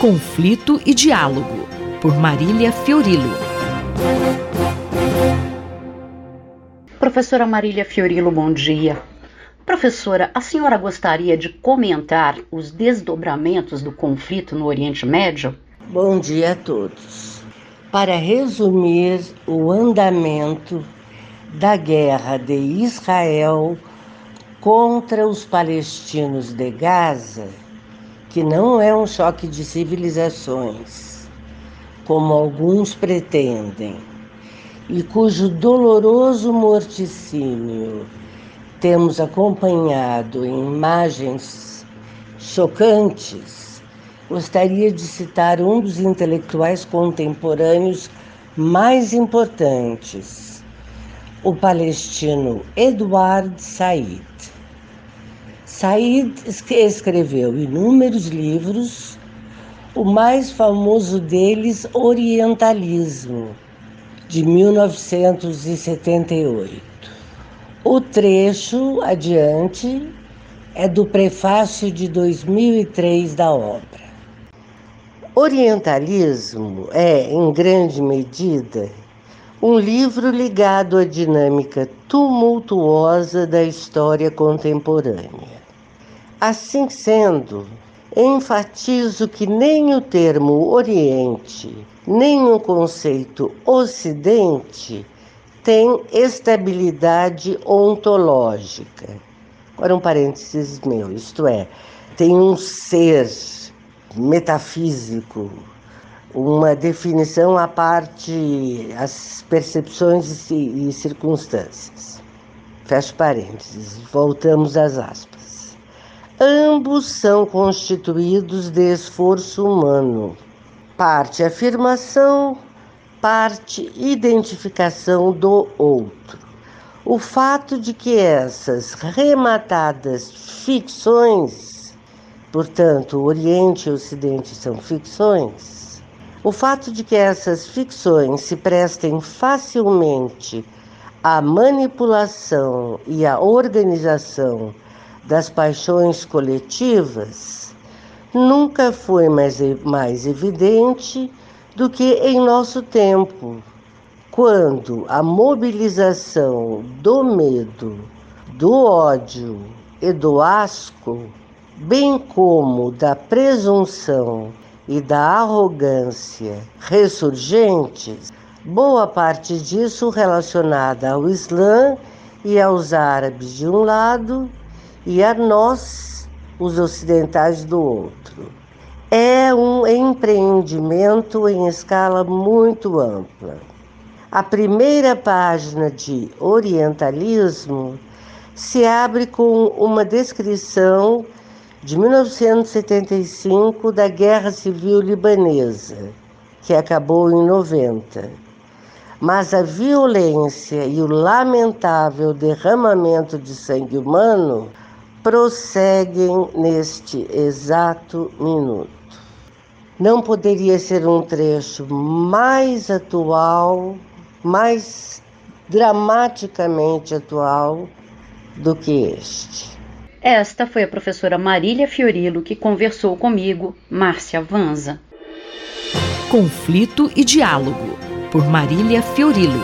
Conflito e Diálogo, por Marília Fiorilo. Professora Marília Fiorilo, bom dia. Professora, a senhora gostaria de comentar os desdobramentos do conflito no Oriente Médio? Bom dia a todos. Para resumir o andamento da guerra de Israel contra os palestinos de Gaza, que não é um choque de civilizações, como alguns pretendem, e cujo doloroso morticínio temos acompanhado em imagens chocantes, gostaria de citar um dos intelectuais contemporâneos mais importantes, o palestino Eduard Said. Said escreveu inúmeros livros, o mais famoso deles, Orientalismo, de 1978. O trecho adiante é do prefácio de 2003 da obra. Orientalismo é, em grande medida, um livro ligado à dinâmica tumultuosa da história contemporânea. Assim sendo, enfatizo que nem o termo Oriente, nem o conceito Ocidente tem estabilidade ontológica. Agora, um parênteses meu, isto é, tem um ser metafísico, uma definição à parte, as percepções e circunstâncias. Fecho parênteses, voltamos às aspas. Ambos são constituídos de esforço humano. Parte afirmação, parte identificação do outro. O fato de que essas rematadas ficções, portanto, o Oriente e o Ocidente são ficções, o fato de que essas ficções se prestem facilmente à manipulação e à organização das paixões coletivas nunca foi mais, mais evidente do que em nosso tempo, quando a mobilização do medo, do ódio e do asco, bem como da presunção e da arrogância ressurgentes, boa parte disso relacionada ao Islã e aos árabes de um lado e a nós, os ocidentais, do outro. É um empreendimento em escala muito ampla. A primeira página de Orientalismo se abre com uma descrição de 1975 da Guerra Civil Libanesa, que acabou em 90. Mas a violência e o lamentável derramamento de sangue humano prosseguem neste exato minuto. Não poderia ser um trecho mais atual, mais dramaticamente atual do que este. Esta foi a professora Marília Fiorilo que conversou comigo, Márcia Vanza. Conflito e Diálogo, por Marília Fiorilo.